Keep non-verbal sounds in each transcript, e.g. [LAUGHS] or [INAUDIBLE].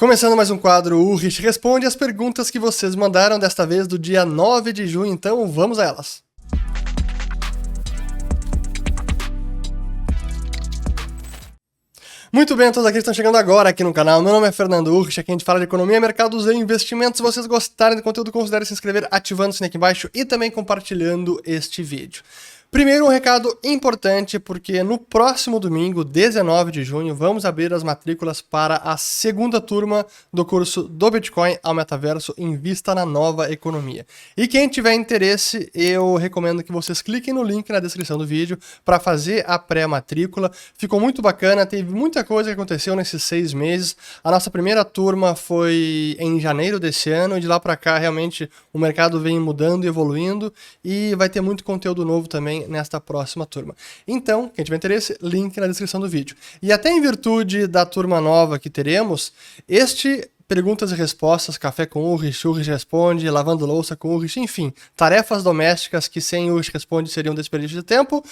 Começando mais um quadro, o Rich responde as perguntas que vocês mandaram desta vez do dia 9 de junho, então vamos a elas. Muito bem, todos que estão chegando agora aqui no canal. Meu nome é Fernando Urch, aqui a gente fala de economia, mercados e investimentos. Se vocês gostarem do conteúdo, considere se inscrever ativando o sininho aqui embaixo e também compartilhando este vídeo. Primeiro, um recado importante, porque no próximo domingo, 19 de junho, vamos abrir as matrículas para a segunda turma do curso do Bitcoin ao Metaverso Invista na Nova Economia. E quem tiver interesse, eu recomendo que vocês cliquem no link na descrição do vídeo para fazer a pré-matrícula. Ficou muito bacana, teve muita coisa que aconteceu nesses seis meses. A nossa primeira turma foi em janeiro desse ano, e de lá para cá, realmente, o mercado vem mudando e evoluindo, e vai ter muito conteúdo novo também nesta próxima turma. Então, quem tiver interesse, link na descrição do vídeo. E até em virtude da turma nova que teremos, este perguntas e respostas, café com Urrich, Urrich responde, lavando louça com Urrich, enfim, tarefas domésticas que sem Urrich responde seriam desperdício de tempo.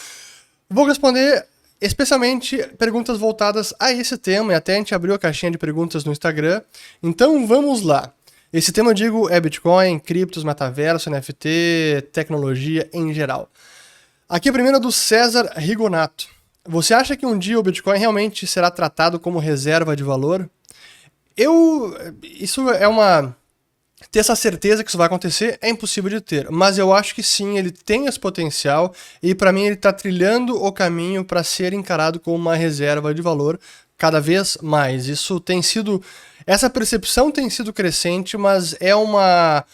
Vou responder especialmente perguntas voltadas a esse tema, e até a gente abriu a caixinha de perguntas no Instagram. Então vamos lá. Esse tema, eu digo, é Bitcoin, criptos, metaverso, NFT, tecnologia em geral. Aqui a primeira do César Rigonato. Você acha que um dia o Bitcoin realmente será tratado como reserva de valor? Eu. Isso é uma. Ter essa certeza que isso vai acontecer é impossível de ter, mas eu acho que sim, ele tem esse potencial e para mim ele está trilhando o caminho para ser encarado como uma reserva de valor cada vez mais. Isso tem sido. Essa percepção tem sido crescente, mas é uma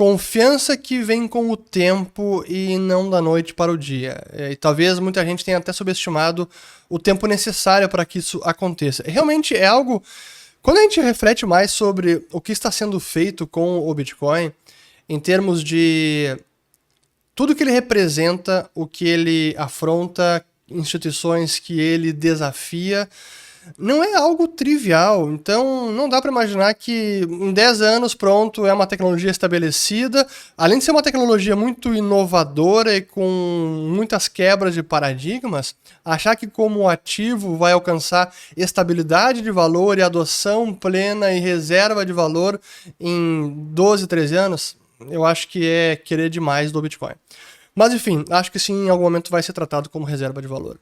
confiança que vem com o tempo e não da noite para o dia. É, e talvez muita gente tenha até subestimado o tempo necessário para que isso aconteça. Realmente é algo. Quando a gente reflete mais sobre o que está sendo feito com o Bitcoin, em termos de tudo que ele representa, o que ele afronta, instituições que ele desafia, não é algo trivial. Então, não dá para imaginar que em 10 anos, pronto, é uma tecnologia estabelecida. Além de ser uma tecnologia muito inovadora e com muitas quebras de paradigmas, achar que como ativo vai alcançar estabilidade de valor e adoção plena e reserva de valor em 12, 13 anos, eu acho que é querer demais do Bitcoin. Mas enfim, acho que sim, em algum momento vai ser tratado como reserva de valor.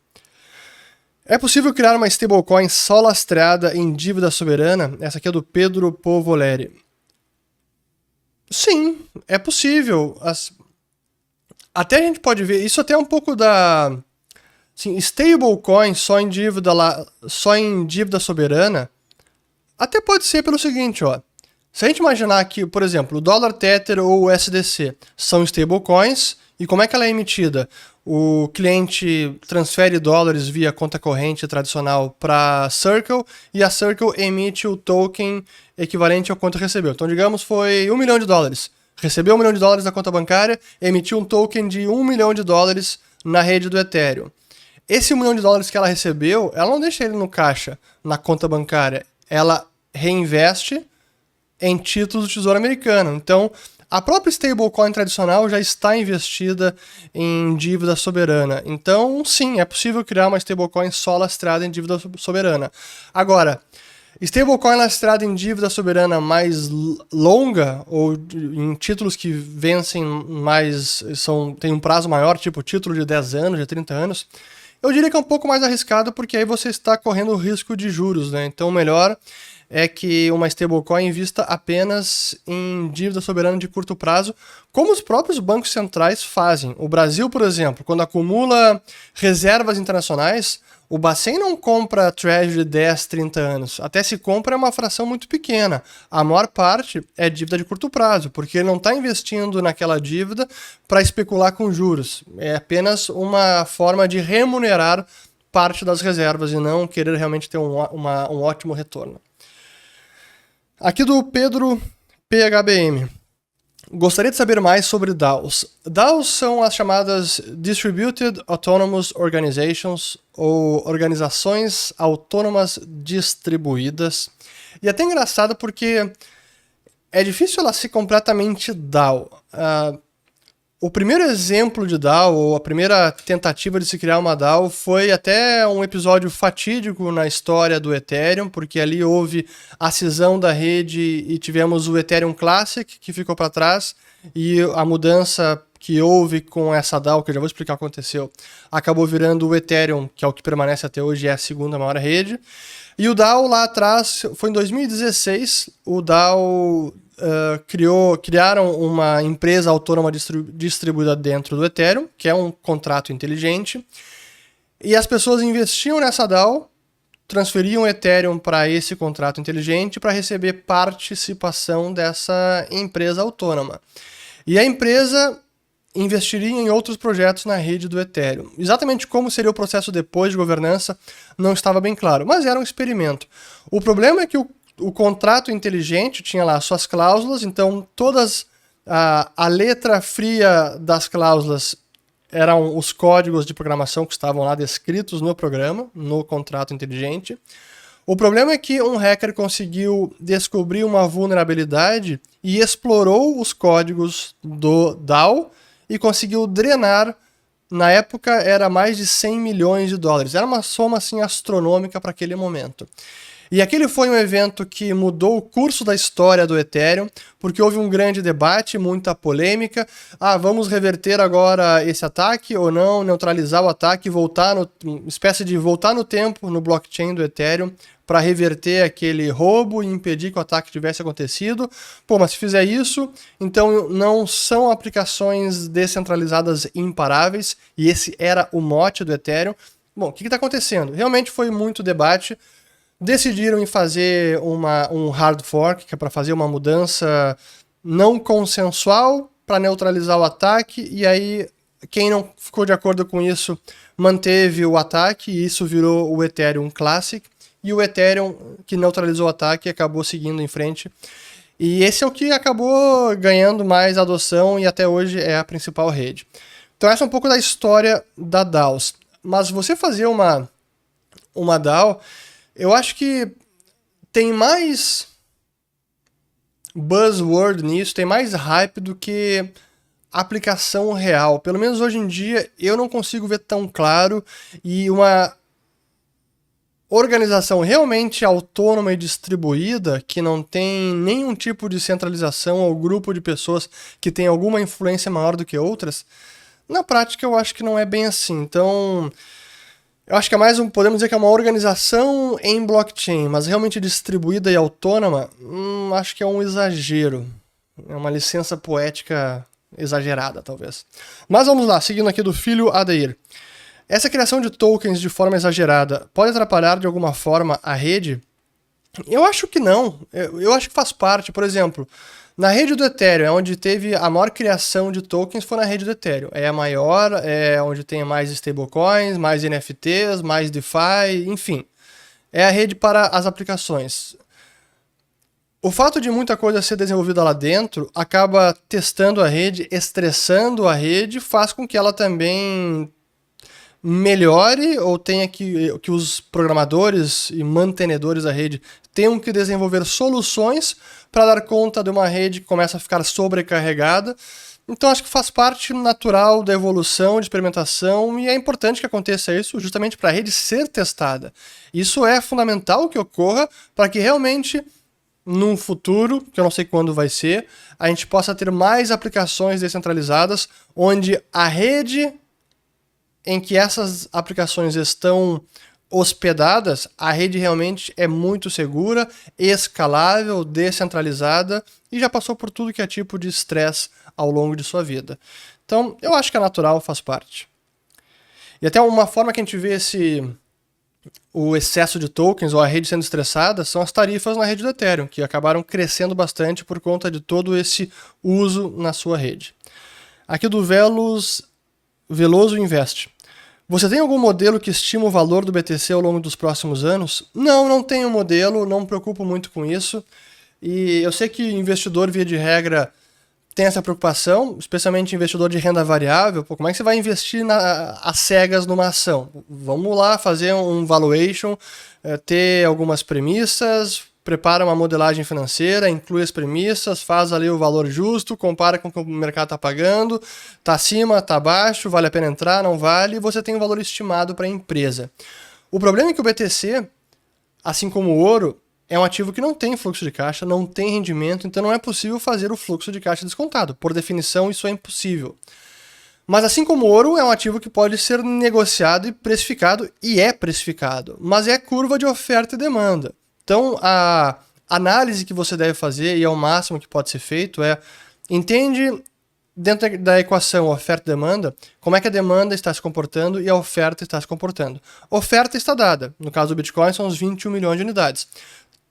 É possível criar uma stablecoin só lastreada em dívida soberana? Essa aqui é do Pedro Povoleri. Sim, é possível. As... Até a gente pode ver, isso até é um pouco da. Sim, stablecoin só em dívida lá, só em dívida soberana, até pode ser pelo seguinte, ó. Se a gente imaginar que, por exemplo, o dólar Tether ou o SDC são stablecoins, e como é que ela é emitida? O cliente transfere dólares via conta corrente tradicional para Circle e a Circle emite o token equivalente ao quanto recebeu. Então, digamos, foi um milhão de dólares. Recebeu um milhão de dólares da conta bancária, emitiu um token de um milhão de dólares na rede do Ethereum. Esse milhão de dólares que ela recebeu, ela não deixa ele no caixa, na conta bancária. Ela reinveste em títulos do Tesouro Americano. Então, a própria stablecoin tradicional já está investida em dívida soberana. Então, sim, é possível criar uma stablecoin só lastrada em dívida soberana. Agora, stablecoin lastrada em dívida soberana mais longa ou em títulos que vencem mais, são tem um prazo maior, tipo título de 10 anos, de 30 anos, eu diria que é um pouco mais arriscado porque aí você está correndo o risco de juros, né? Então, melhor é que uma stablecoin invista apenas em dívida soberana de curto prazo, como os próprios bancos centrais fazem. O Brasil, por exemplo, quando acumula reservas internacionais, o Bacen não compra Treasury de 10, 30 anos. Até se compra é uma fração muito pequena. A maior parte é dívida de curto prazo, porque ele não está investindo naquela dívida para especular com juros. É apenas uma forma de remunerar parte das reservas e não querer realmente ter um, uma, um ótimo retorno. Aqui do Pedro PHBM. Gostaria de saber mais sobre DAOs. DAOs são as chamadas Distributed Autonomous Organizations, ou Organizações Autônomas Distribuídas. E é até engraçado porque é difícil ela ser completamente DAO. Uh, o primeiro exemplo de DAO, ou a primeira tentativa de se criar uma DAO, foi até um episódio fatídico na história do Ethereum, porque ali houve a cisão da rede e tivemos o Ethereum Classic, que ficou para trás, e a mudança que houve com essa DAO, que eu já vou explicar o que aconteceu, acabou virando o Ethereum, que é o que permanece até hoje, é a segunda maior rede. E o DAO lá atrás, foi em 2016, o DAO uh, criou, criaram uma empresa autônoma distribu distribuída dentro do Ethereum, que é um contrato inteligente, e as pessoas investiam nessa DAO, transferiam Ethereum para esse contrato inteligente para receber participação dessa empresa autônoma. E a empresa investiria em outros projetos na rede do Ethereum. Exatamente como seria o processo depois de governança não estava bem claro, mas era um experimento. O problema é que o o contrato inteligente tinha lá suas cláusulas, então todas a, a letra fria das cláusulas eram os códigos de programação que estavam lá descritos no programa, no contrato inteligente. O problema é que um hacker conseguiu descobrir uma vulnerabilidade e explorou os códigos do DAO e conseguiu drenar. Na época era mais de 100 milhões de dólares. Era uma soma assim astronômica para aquele momento. E aquele foi um evento que mudou o curso da história do Ethereum, porque houve um grande debate, muita polêmica. Ah, vamos reverter agora esse ataque ou não, neutralizar o ataque, voltar no espécie de voltar no tempo no blockchain do Ethereum para reverter aquele roubo e impedir que o ataque tivesse acontecido. Pô, mas se fizer isso, então não são aplicações descentralizadas imparáveis, e esse era o mote do Ethereum. Bom, o que está acontecendo? Realmente foi muito debate decidiram em fazer uma, um hard fork, que é para fazer uma mudança não consensual para neutralizar o ataque, e aí quem não ficou de acordo com isso manteve o ataque, e isso virou o Ethereum Classic, e o Ethereum que neutralizou o ataque acabou seguindo em frente. E esse é o que acabou ganhando mais adoção e até hoje é a principal rede. Então essa é um pouco da história da DAOs. Mas você fazer uma, uma DAO, eu acho que tem mais buzzword nisso, tem mais hype do que aplicação real. Pelo menos hoje em dia eu não consigo ver tão claro e uma organização realmente autônoma e distribuída, que não tem nenhum tipo de centralização ou grupo de pessoas que tem alguma influência maior do que outras, na prática eu acho que não é bem assim. Então, eu acho que é mais um, podemos dizer que é uma organização em blockchain, mas realmente distribuída e autônoma, hum, acho que é um exagero. É uma licença poética exagerada, talvez. Mas vamos lá, seguindo aqui do filho Adair. Essa criação de tokens de forma exagerada pode atrapalhar de alguma forma a rede? Eu acho que não. Eu, eu acho que faz parte. Por exemplo, na rede do Ethereum, é onde teve a maior criação de tokens, foi na rede do Ethereum. É a maior, é onde tem mais stablecoins, mais NFTs, mais DeFi, enfim. É a rede para as aplicações. O fato de muita coisa ser desenvolvida lá dentro acaba testando a rede, estressando a rede, faz com que ela também melhore ou tenha que, que os programadores e mantenedores da rede tenham que desenvolver soluções para dar conta de uma rede que começa a ficar sobrecarregada. Então acho que faz parte natural da evolução, de experimentação, e é importante que aconteça isso justamente para a rede ser testada. Isso é fundamental que ocorra para que realmente, num futuro, que eu não sei quando vai ser, a gente possa ter mais aplicações descentralizadas, onde a rede em que essas aplicações estão hospedadas, a rede realmente é muito segura, escalável, descentralizada e já passou por tudo que é tipo de estresse ao longo de sua vida. Então, eu acho que é natural, faz parte. E até uma forma que a gente vê esse o excesso de tokens ou a rede sendo estressada são as tarifas na rede do Ethereum, que acabaram crescendo bastante por conta de todo esse uso na sua rede. Aqui do Velos, Veloso Invest. Você tem algum modelo que estima o valor do BTC ao longo dos próximos anos? Não, não tenho modelo, não me preocupo muito com isso. E eu sei que investidor, via de regra, tem essa preocupação, especialmente investidor de renda variável. Pô, como é que você vai investir na, a cegas numa ação? Vamos lá fazer um valuation, é, ter algumas premissas, prepara uma modelagem financeira, inclui as premissas, faz ali o valor justo, compara com o que o mercado está pagando, está acima, está abaixo, vale a pena entrar, não vale, e você tem um valor estimado para a empresa. O problema é que o BTC, assim como o ouro, é um ativo que não tem fluxo de caixa, não tem rendimento, então não é possível fazer o fluxo de caixa descontado. Por definição, isso é impossível. Mas assim como o ouro, é um ativo que pode ser negociado e precificado, e é precificado, mas é curva de oferta e demanda. Então, a análise que você deve fazer, e é o máximo que pode ser feito, é entende dentro da equação oferta e demanda, como é que a demanda está se comportando e a oferta está se comportando. Oferta está dada, no caso do Bitcoin são os 21 milhões de unidades.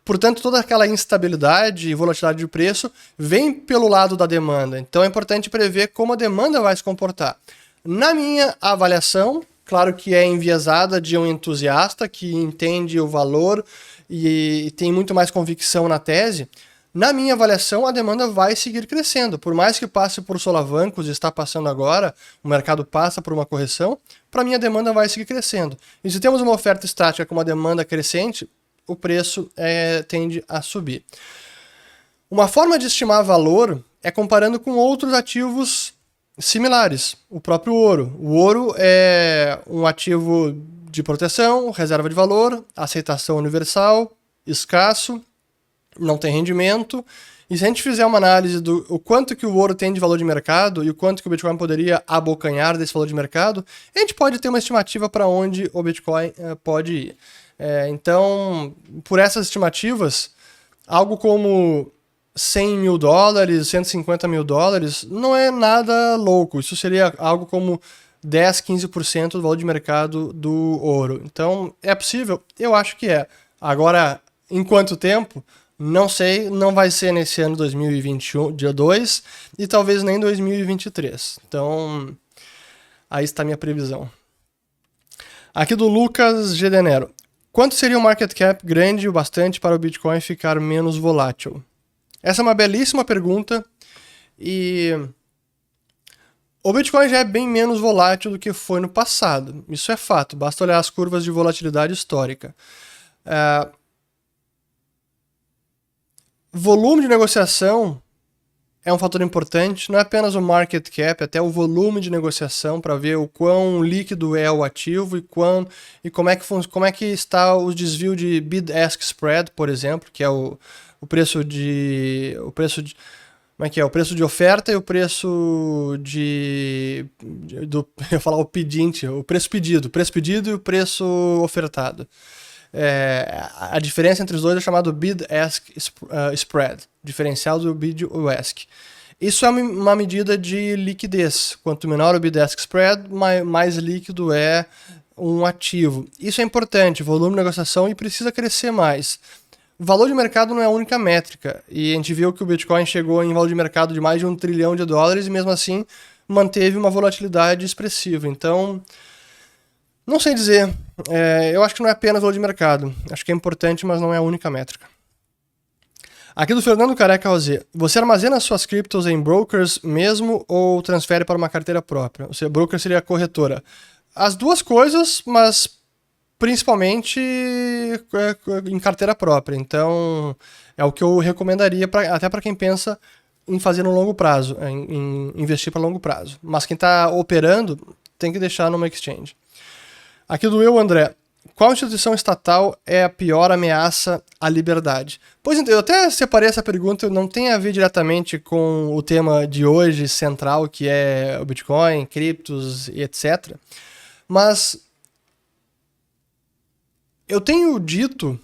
Portanto, toda aquela instabilidade e volatilidade de preço vem pelo lado da demanda. Então é importante prever como a demanda vai se comportar. Na minha avaliação, claro que é enviesada de um entusiasta que entende o valor e tem muito mais convicção na tese, na minha avaliação, a demanda vai seguir crescendo. Por mais que passe por solavancos, está passando agora, o mercado passa por uma correção, para mim a demanda vai seguir crescendo. E se temos uma oferta estática com uma demanda crescente, o preço é, tende a subir. Uma forma de estimar valor é comparando com outros ativos similares, o próprio ouro. O ouro é um ativo de proteção, reserva de valor, aceitação universal, escasso não tem rendimento. E se a gente fizer uma análise do o quanto que o ouro tem de valor de mercado e o quanto que o Bitcoin poderia abocanhar desse valor de mercado, a gente pode ter uma estimativa para onde o Bitcoin eh, pode ir. É, então, por essas estimativas, algo como 100 mil dólares, 150 mil dólares, não é nada louco. Isso seria algo como 10, 15% do valor de mercado do ouro. Então, é possível? Eu acho que é. Agora, em quanto tempo? Não sei, não vai ser nesse ano 2021, dia 2, e talvez nem 2023. Então, aí está a minha previsão. Aqui do Lucas Gedenero. Quanto seria um market cap grande o bastante para o Bitcoin ficar menos volátil? Essa é uma belíssima pergunta e o Bitcoin já é bem menos volátil do que foi no passado. Isso é fato, basta olhar as curvas de volatilidade histórica. Uh, volume de negociação é um fator importante, não é apenas o market cap, até o volume de negociação para ver o quão líquido é o ativo e, quão, e como, é que, como é que está o desvio de bid-ask spread, por exemplo, que é o, o preço de. O preço de como é que é? O preço de oferta e o preço de. do, [LAUGHS] eu falar o pedinte, o preço pedido, o preço pedido e o preço ofertado. É, a diferença entre os dois é chamado bid-ask uh, spread, diferencial do bid e ask. Isso é uma medida de liquidez. Quanto menor o bid-ask spread, mais líquido é um ativo. Isso é importante, volume de negociação e precisa crescer mais. Valor de mercado não é a única métrica. E a gente viu que o Bitcoin chegou em valor de mercado de mais de um trilhão de dólares e mesmo assim manteve uma volatilidade expressiva. Então, não sei dizer. É, eu acho que não é apenas valor de mercado. Acho que é importante, mas não é a única métrica. Aqui do Fernando Careca Rosé. Você armazena suas criptos em brokers mesmo ou transfere para uma carteira própria? Seja, broker seria a corretora. As duas coisas, mas principalmente é, em carteira própria. Então, é o que eu recomendaria pra, até para quem pensa em fazer no longo prazo, em, em investir para longo prazo. Mas quem está operando tem que deixar numa exchange. Aqui do eu, André. Qual instituição estatal é a pior ameaça à liberdade? Pois então, eu até separei essa pergunta, não tem a ver diretamente com o tema de hoje central, que é o Bitcoin, criptos e etc. Mas eu tenho dito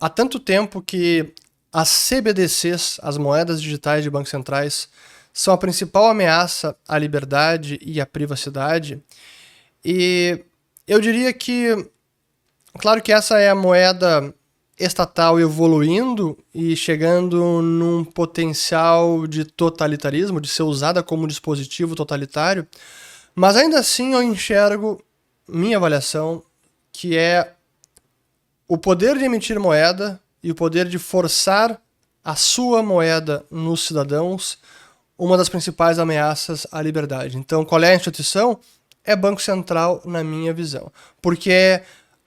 há tanto tempo que as CBDCs, as moedas digitais de bancos centrais, são a principal ameaça à liberdade e à privacidade. E eu diria que, claro que essa é a moeda estatal evoluindo e chegando num potencial de totalitarismo, de ser usada como dispositivo totalitário, mas ainda assim eu enxergo, minha avaliação, que é o poder de emitir moeda e o poder de forçar a sua moeda nos cidadãos uma das principais ameaças à liberdade. Então, qual é a instituição? é Banco Central, na minha visão. Porque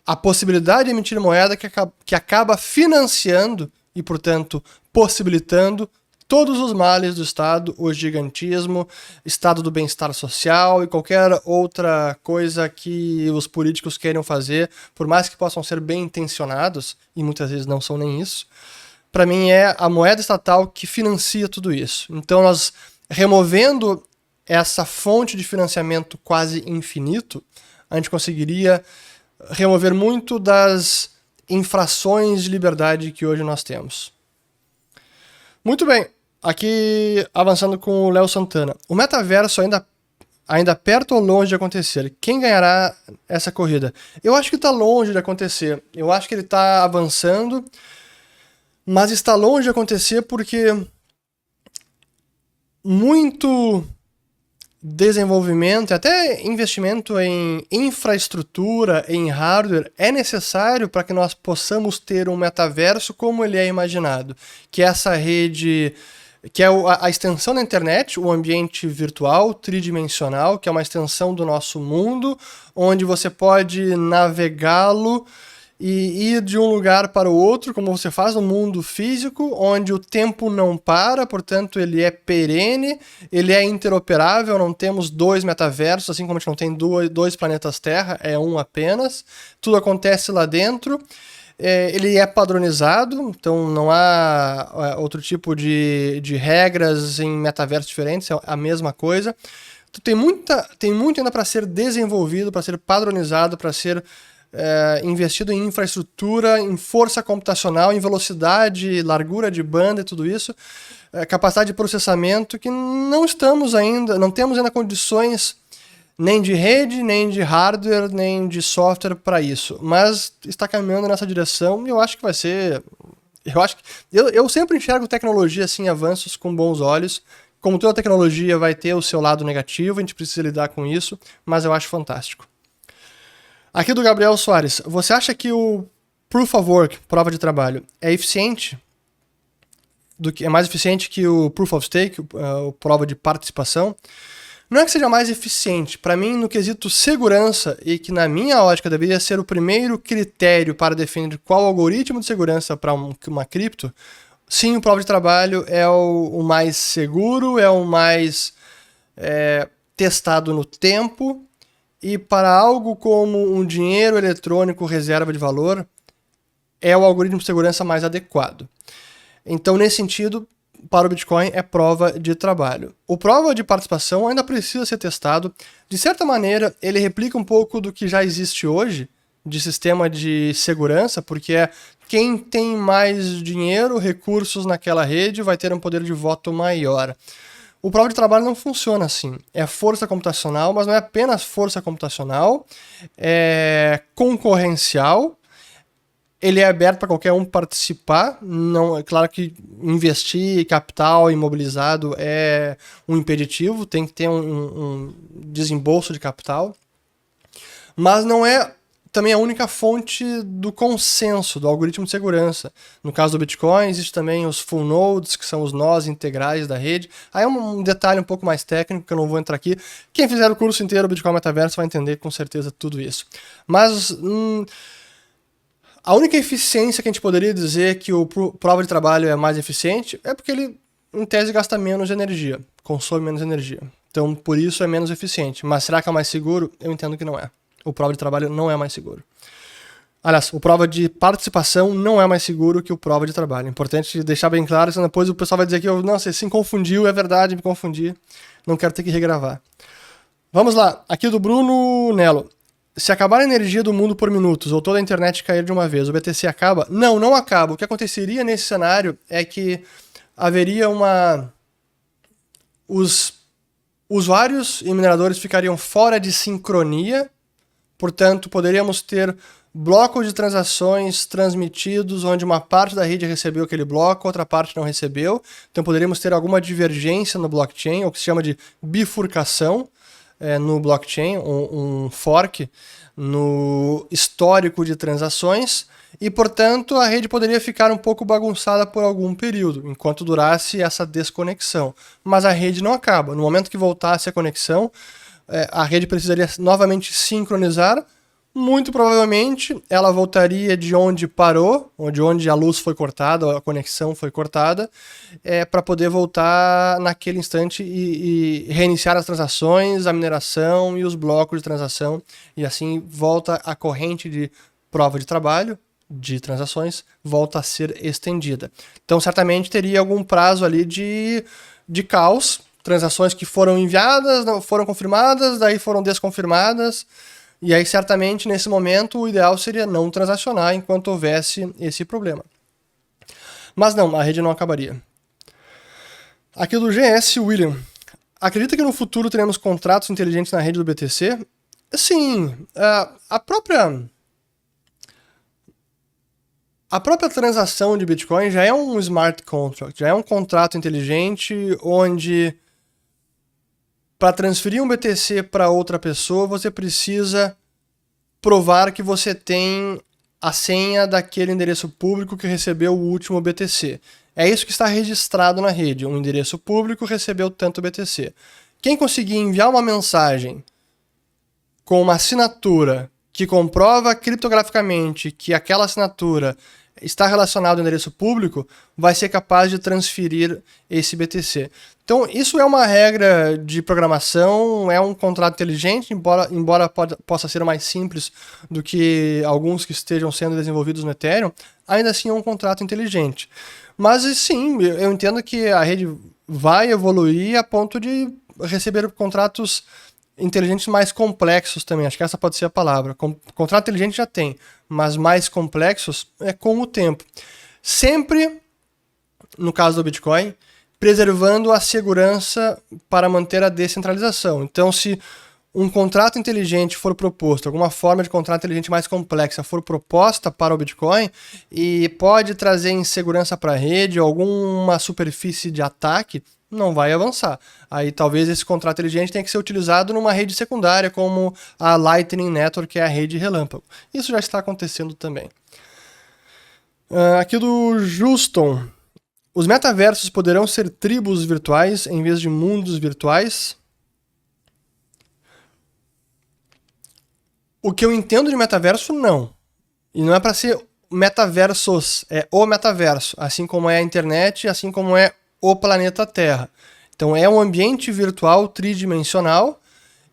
a possibilidade de emitir moeda que acaba, que acaba financiando e, portanto, possibilitando todos os males do Estado, o gigantismo, estado do bem-estar social e qualquer outra coisa que os políticos queiram fazer, por mais que possam ser bem intencionados, e muitas vezes não são nem isso, para mim é a moeda estatal que financia tudo isso. Então nós removendo essa fonte de financiamento quase infinito, a gente conseguiria remover muito das infrações de liberdade que hoje nós temos. Muito bem, aqui avançando com o Léo Santana. O metaverso ainda ainda perto ou longe de acontecer? Quem ganhará essa corrida? Eu acho que está longe de acontecer. Eu acho que ele está avançando, mas está longe de acontecer porque muito desenvolvimento, até investimento em infraestrutura, em hardware, é necessário para que nós possamos ter um metaverso como ele é imaginado, que é essa rede que é a, extensão da internet, o ambiente virtual tridimensional, que é uma extensão do nosso mundo, onde você pode navegá-lo e ir de um lugar para o outro, como você faz no mundo físico, onde o tempo não para, portanto ele é perene, ele é interoperável, não temos dois metaversos, assim como a gente não tem dois planetas Terra, é um apenas. Tudo acontece lá dentro. É, ele é padronizado, então não há é, outro tipo de, de regras em metaversos diferentes, é a mesma coisa. Então, tem, muita, tem muito ainda para ser desenvolvido, para ser padronizado, para ser é, investido em infraestrutura, em força computacional, em velocidade, largura de banda e tudo isso, é, capacidade de processamento que não estamos ainda, não temos ainda condições nem de rede, nem de hardware, nem de software para isso. Mas está caminhando nessa direção e eu acho que vai ser. Eu acho que. Eu, eu sempre enxergo tecnologia assim, avanços com bons olhos. Como toda tecnologia vai ter o seu lado negativo, a gente precisa lidar com isso, mas eu acho fantástico. Aqui do Gabriel Soares. Você acha que o Proof of Work, prova de trabalho, é eficiente? Do que, é mais eficiente que o Proof of Stake, o prova de participação? Não é que seja mais eficiente, para mim, no quesito segurança, e que na minha ótica deveria ser o primeiro critério para definir qual algoritmo de segurança para um, uma cripto, sim, o prova de trabalho é o, o mais seguro, é o mais é, testado no tempo e para algo como um dinheiro eletrônico reserva de valor, é o algoritmo de segurança mais adequado. Então, nesse sentido, para o Bitcoin é prova de trabalho. O prova de participação ainda precisa ser testado. De certa maneira, ele replica um pouco do que já existe hoje de sistema de segurança, porque é quem tem mais dinheiro, recursos naquela rede, vai ter um poder de voto maior. O prova de trabalho não funciona assim. É força computacional, mas não é apenas força computacional, é concorrencial. Ele é aberto para qualquer um participar. Não, é claro que investir capital imobilizado é um impeditivo, tem que ter um, um desembolso de capital. Mas não é também a única fonte do consenso, do algoritmo de segurança. No caso do Bitcoin, existe também os full nodes, que são os nós integrais da rede. Aí é um detalhe um pouco mais técnico que eu não vou entrar aqui. Quem fizer o curso inteiro Bitcoin Metaverso vai entender com certeza tudo isso. Mas hum, a única eficiência que a gente poderia dizer que o prova de trabalho é mais eficiente é porque ele, em tese, gasta menos energia, consome menos energia. Então, por isso é menos eficiente. Mas será que é mais seguro? Eu entendo que não é o prova de trabalho não é mais seguro. Aliás, o prova de participação não é mais seguro que o prova de trabalho. Importante deixar bem claro, senão depois o pessoal vai dizer que eu, não, você se confundiu, é verdade, me confundi. Não quero ter que regravar. Vamos lá, aqui do Bruno Nelo. Se acabar a energia do mundo por minutos ou toda a internet cair de uma vez, o BTC acaba? Não, não acaba. O que aconteceria nesse cenário é que haveria uma. Os usuários e mineradores ficariam fora de sincronia Portanto, poderíamos ter blocos de transações transmitidos onde uma parte da rede recebeu aquele bloco, outra parte não recebeu. Então poderíamos ter alguma divergência no blockchain, o que se chama de bifurcação é, no blockchain, um, um fork no histórico de transações. E, portanto, a rede poderia ficar um pouco bagunçada por algum período, enquanto durasse essa desconexão. Mas a rede não acaba. No momento que voltasse a conexão, é, a rede precisaria novamente sincronizar muito provavelmente ela voltaria de onde parou, de onde a luz foi cortada, a conexão foi cortada, é, para poder voltar naquele instante e, e, reiniciar as transações, a mineração e os blocos de transação, e assim volta a corrente de prova de trabalho de transações volta a ser estendida. Então certamente teria algum prazo ali de, de caos, transações que foram enviadas, não foram confirmadas, daí foram desconfirmadas e aí, certamente, nesse momento, o ideal seria não transacionar enquanto houvesse esse problema. Mas não, a rede não acabaria. Aqui do GS William. Acredita que no futuro teremos contratos inteligentes na rede do BTC? Sim, a própria. A própria transação de Bitcoin já é um smart contract, já é um contrato inteligente onde para transferir um BTC para outra pessoa, você precisa provar que você tem a senha daquele endereço público que recebeu o último BTC. É isso que está registrado na rede. Um endereço público recebeu tanto BTC. Quem conseguir enviar uma mensagem com uma assinatura que comprova criptograficamente que aquela assinatura está relacionado ao endereço público, vai ser capaz de transferir esse BTC. Então, isso é uma regra de programação, é um contrato inteligente, embora, embora pode, possa ser mais simples do que alguns que estejam sendo desenvolvidos no Ethereum, ainda assim é um contrato inteligente. Mas sim, eu entendo que a rede vai evoluir a ponto de receber contratos inteligentes mais complexos também. Acho que essa pode ser a palavra. Contrato inteligente já tem, mas mais complexos é com o tempo. Sempre, no caso do Bitcoin, preservando a segurança para manter a descentralização. Então, se um contrato inteligente for proposto, alguma forma de contrato inteligente mais complexa for proposta para o Bitcoin e pode trazer insegurança para a rede, alguma superfície de ataque, não vai avançar. Aí talvez esse contrato inteligente tenha que ser utilizado numa rede secundária, como a Lightning Network, que é a rede relâmpago. Isso já está acontecendo também. Uh, aqui do Juston. Os metaversos poderão ser tribos virtuais em vez de mundos virtuais? O que eu entendo de metaverso, não. E não é para ser metaversos, é o metaverso, assim como é a internet, assim como é o planeta Terra. Então é um ambiente virtual tridimensional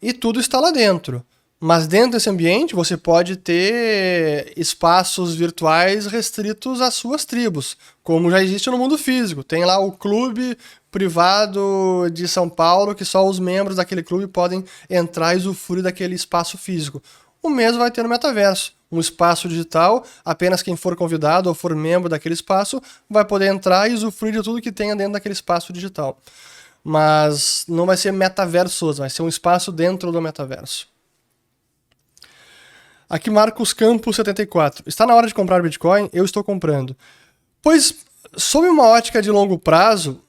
e tudo está lá dentro. Mas dentro desse ambiente você pode ter espaços virtuais restritos às suas tribos, como já existe no mundo físico. Tem lá o clube privado de São Paulo que só os membros daquele clube podem entrar e usufruir daquele espaço físico. O mesmo vai ter no metaverso um espaço digital, apenas quem for convidado ou for membro daquele espaço vai poder entrar e usufruir de tudo que tenha dentro daquele espaço digital. Mas não vai ser metaversos, vai ser um espaço dentro do metaverso. Aqui Marcos Campos 74. Está na hora de comprar Bitcoin? Eu estou comprando. Pois, sob uma ótica de longo prazo,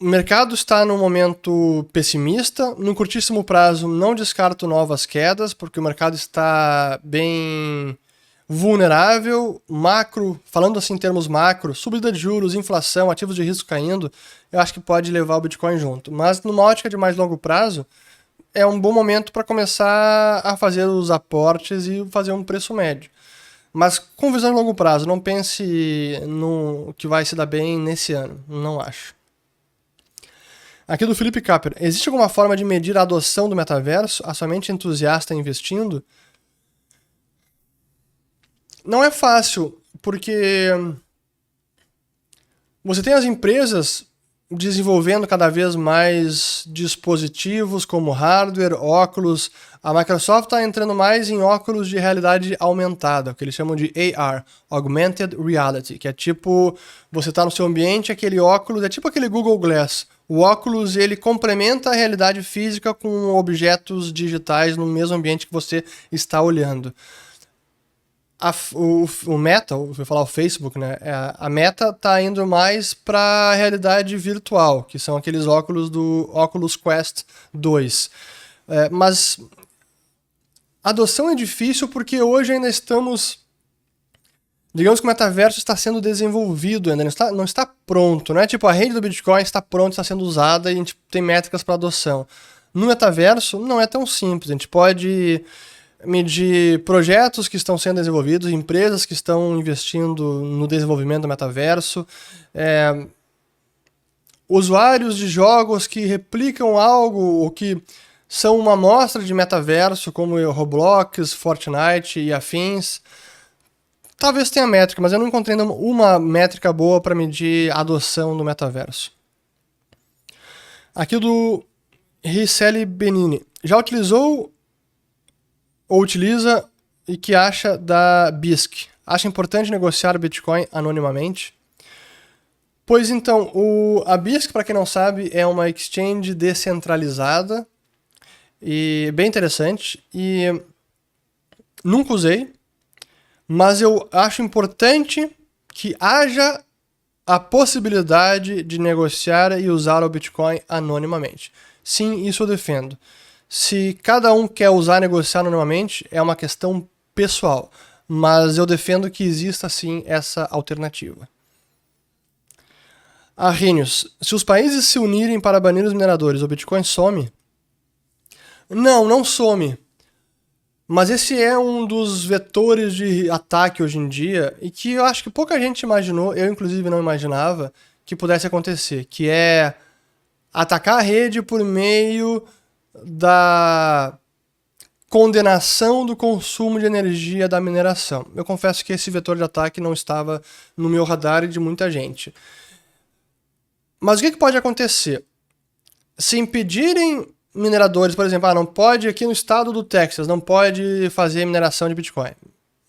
o mercado está num momento pessimista. No curtíssimo prazo, não descarto novas quedas, porque o mercado está bem vulnerável. Macro, falando assim em termos macro, subida de juros, inflação, ativos de risco caindo, eu acho que pode levar o Bitcoin junto. Mas numa ótica de mais longo prazo, é um bom momento para começar a fazer os aportes e fazer um preço médio. Mas com visão de longo prazo, não pense no que vai se dar bem nesse ano. Não acho. Aqui do Felipe Capper. Existe alguma forma de medir a adoção do metaverso a somente entusiasta investindo? Não é fácil, porque você tem as empresas desenvolvendo cada vez mais dispositivos como hardware, óculos. A Microsoft está entrando mais em óculos de realidade aumentada, que eles chamam de AR, Augmented Reality, que é tipo você está no seu ambiente, aquele óculos é tipo aquele Google Glass o óculos ele complementa a realidade física com objetos digitais no mesmo ambiente que você está olhando. A, o, o Meta, vou falar o Facebook, né? É, a Meta está indo mais para a realidade virtual, que são aqueles óculos do Oculus Quest 2. É, mas a adoção é difícil porque hoje ainda estamos digamos que o metaverso está sendo desenvolvido ainda, não está, não está pronto, não é tipo a rede do Bitcoin está pronta, está sendo usada e a gente tem métricas para adoção. No metaverso não é tão simples, a gente pode medir projetos que estão sendo desenvolvidos, empresas que estão investindo no desenvolvimento do metaverso, é, usuários de jogos que replicam algo ou que são uma amostra de metaverso, como Roblox, Fortnite e afins. Talvez tenha métrica, mas eu não encontrei uma métrica boa para medir a adoção do metaverso. Aqui do Ricelli Benini. Já utilizou ou utiliza e que acha da BISC? Acha importante negociar Bitcoin anonimamente? Pois então, o, a BISC, para quem não sabe, é uma exchange descentralizada e bem interessante. E nunca usei, mas eu acho importante que haja a possibilidade de negociar e usar o Bitcoin anonimamente. Sim, isso eu defendo. Se cada um quer usar e negociar anonimamente, é uma questão pessoal, mas eu defendo que exista sim essa alternativa. Arrhenius, se os países se unirem para banir os mineradores, o Bitcoin some? Não, não some. Mas esse é um dos vetores de ataque hoje em dia e que eu acho que pouca gente imaginou, eu inclusive não imaginava, que pudesse acontecer, que é atacar a rede por meio da condenação do consumo de energia da mineração. Eu confesso que esse vetor de ataque não estava no meu radar e de muita gente. Mas o que, que pode acontecer? Se impedirem mineradores, por exemplo, ah, não pode aqui no estado do Texas, não pode fazer mineração de Bitcoin.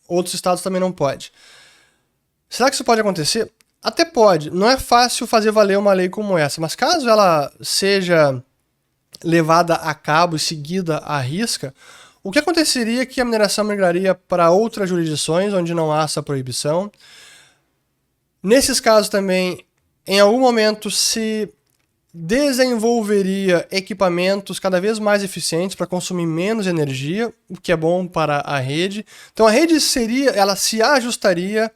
Outros estados também não pode. Será que isso pode acontecer? Até pode. Não é fácil fazer valer uma lei como essa, mas caso ela seja levada a cabo e seguida à risca, o que aconteceria é que a mineração migraria para outras jurisdições onde não há essa proibição. Nesses casos também, em algum momento se desenvolveria equipamentos cada vez mais eficientes para consumir menos energia, o que é bom para a rede. Então a rede seria, ela se ajustaria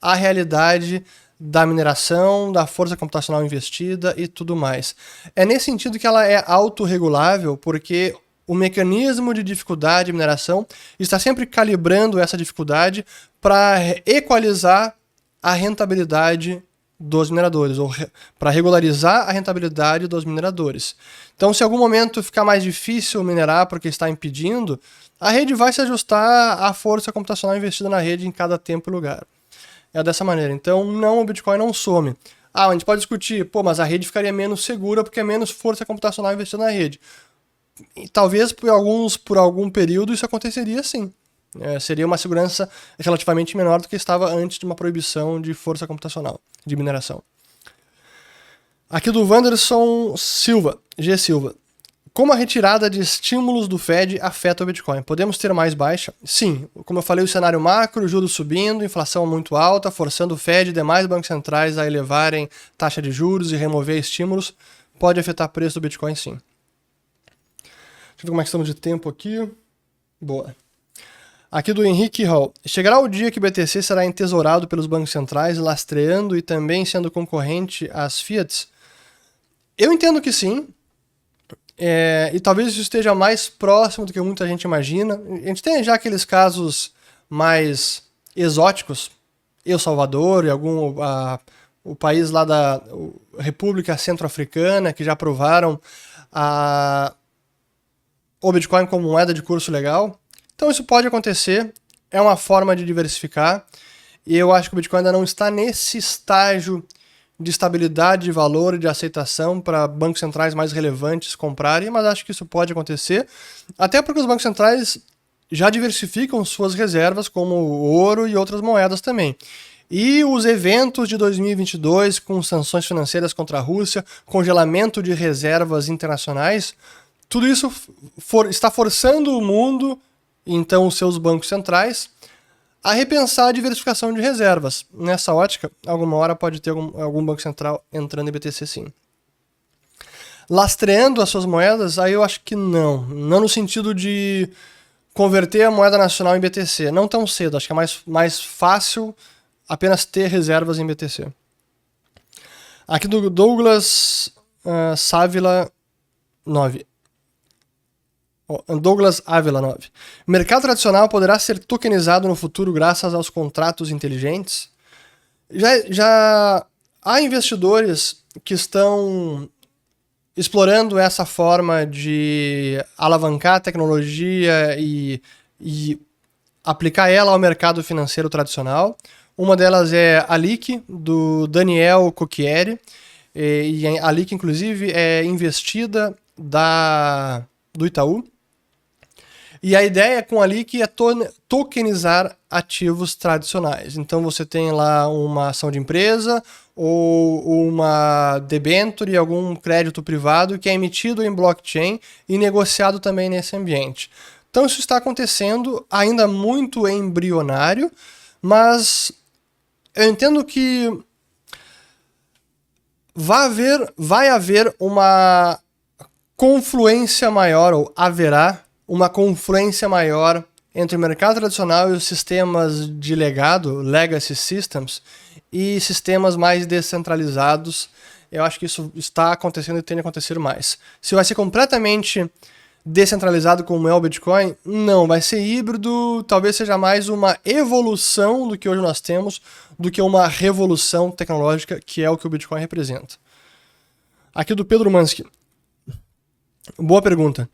à realidade da mineração, da força computacional investida e tudo mais. É nesse sentido que ela é autorregulável, porque o mecanismo de dificuldade de mineração está sempre calibrando essa dificuldade para equalizar a rentabilidade dos mineradores, ou re para regularizar a rentabilidade dos mineradores. Então, se em algum momento ficar mais difícil minerar porque está impedindo, a rede vai se ajustar à força computacional investida na rede em cada tempo e lugar. É dessa maneira. Então, não, o Bitcoin não some. Ah, a gente pode discutir, pô, mas a rede ficaria menos segura porque é menos força computacional investida na rede. E, talvez por alguns por algum período isso aconteceria sim. É, seria uma segurança relativamente menor do que estava antes de uma proibição de força computacional, de mineração. Aqui do Wanderson Silva, G. Silva. Como a retirada de estímulos do Fed afeta o Bitcoin? Podemos ter mais baixa? Sim. Como eu falei, o cenário macro, juros subindo, inflação muito alta, forçando o Fed e demais bancos centrais a elevarem taxa de juros e remover estímulos, pode afetar o preço do Bitcoin sim. Deixa eu ver como é que estamos de tempo aqui. Boa. Aqui do Henrique Hall. Chegará o dia que o BTC será entesourado pelos bancos centrais, lastreando e também sendo concorrente às Fiats? Eu entendo que sim. É, e talvez isso esteja mais próximo do que muita gente imagina. A gente tem já aqueles casos mais exóticos, El Salvador e algum a, o país lá da República Centro-Africana que já aprovaram a, o Bitcoin como moeda de curso legal. Então isso pode acontecer, é uma forma de diversificar, e eu acho que o Bitcoin ainda não está nesse estágio de estabilidade de valor de aceitação para bancos centrais mais relevantes comprarem, mas acho que isso pode acontecer, até porque os bancos centrais já diversificam suas reservas, como ouro e outras moedas também. E os eventos de 2022, com sanções financeiras contra a Rússia, congelamento de reservas internacionais, tudo isso for, está forçando o mundo então os seus bancos centrais a repensar a diversificação de reservas. Nessa ótica, alguma hora pode ter algum, algum banco central entrando em BTC sim. Lastreando as suas moedas, aí eu acho que não. Não no sentido de converter a moeda nacional em BTC. Não tão cedo. Acho que é mais, mais fácil apenas ter reservas em BTC. Aqui do Douglas uh, Sávila 9. Douglas Avila O mercado tradicional poderá ser tokenizado no futuro graças aos contratos inteligentes? Já, já há investidores que estão explorando essa forma de alavancar a tecnologia e, e aplicar ela ao mercado financeiro tradicional. Uma delas é a LIC, do Daniel Cocchieri, e a LIC, inclusive, é investida da, do Itaú. E a ideia com a LIC é to tokenizar ativos tradicionais. Então você tem lá uma ação de empresa ou uma debenture, algum crédito privado que é emitido em blockchain e negociado também nesse ambiente. Então isso está acontecendo ainda muito embrionário, mas eu entendo que vai haver, vai haver uma confluência maior, ou haverá uma confluência maior entre o mercado tradicional e os sistemas de legado, legacy systems, e sistemas mais descentralizados. Eu acho que isso está acontecendo e tende a acontecer mais. Se vai ser completamente descentralizado como é o Bitcoin, não, vai ser híbrido, talvez seja mais uma evolução do que hoje nós temos do que uma revolução tecnológica, que é o que o Bitcoin representa. Aqui do Pedro Mansky. Boa pergunta.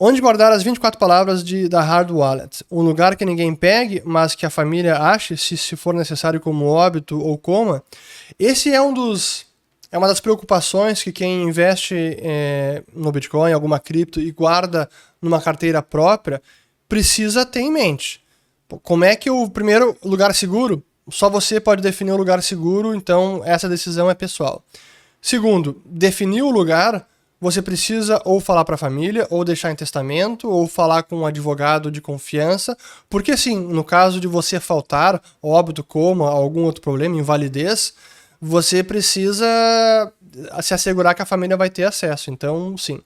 Onde guardar as 24 palavras de, da Hard Wallet? Um lugar que ninguém pegue, mas que a família ache, se, se for necessário como óbito ou coma? Esse é um dos. É uma das preocupações que quem investe é, no Bitcoin, alguma cripto e guarda numa carteira própria, precisa ter em mente. Como é que o primeiro lugar seguro? Só você pode definir o lugar seguro, então essa decisão é pessoal. Segundo, definir o lugar você precisa ou falar para a família, ou deixar em testamento, ou falar com um advogado de confiança, porque sim, no caso de você faltar, óbito, como algum outro problema, invalidez, você precisa se assegurar que a família vai ter acesso. Então, sim.